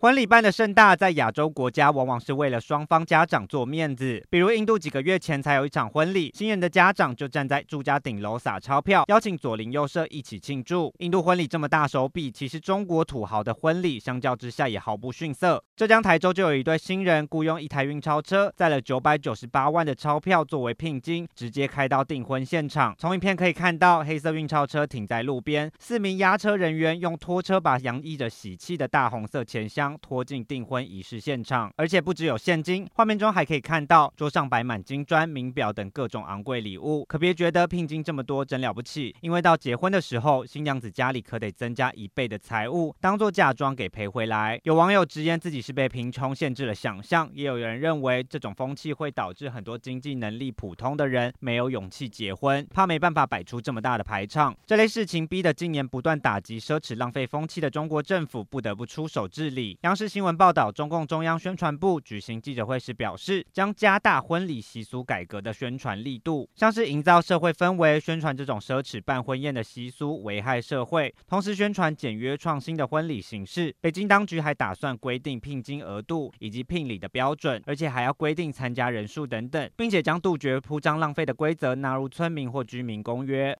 婚礼办得盛大，在亚洲国家往往是为了双方家长做面子。比如印度几个月前才有一场婚礼，新人的家长就站在住家顶楼撒钞票，邀请左邻右舍一起庆祝。印度婚礼这么大手笔，其实中国土豪的婚礼相较之下也毫不逊色。浙江台州就有一对新人雇佣一台运钞车，载了九百九十八万的钞票作为聘金，直接开到订婚现场。从影片可以看到，黑色运钞车停在路边，四名押车人员用拖车把洋溢着喜气的大红色钱箱拖进订婚仪式现场，而且不只有现金，画面中还可以看到桌上摆满金砖、名表等各种昂贵礼物。可别觉得聘金这么多真了不起，因为到结婚的时候，新娘子家里可得增加一倍的财物，当做嫁妆给赔回来。有网友直言自己是被贫穷限制了想象，也有人认为这种风气会导致很多经济能力普通的人没有勇气结婚，怕没办法摆出这么大的排场。这类事情逼得今年不断打击奢侈浪费风气的中国政府不得不出手治理。央视新闻报道，中共中央宣传部举行记者会时表示，将加大婚礼习俗改革的宣传力度，像是营造社会氛围，宣传这种奢侈办婚宴的习俗危害社会，同时宣传简约创新的婚礼形式。北京当局还打算规定聘金额度以及聘礼的标准，而且还要规定参加人数等等，并且将杜绝铺张浪费的规则纳入村民或居民公约。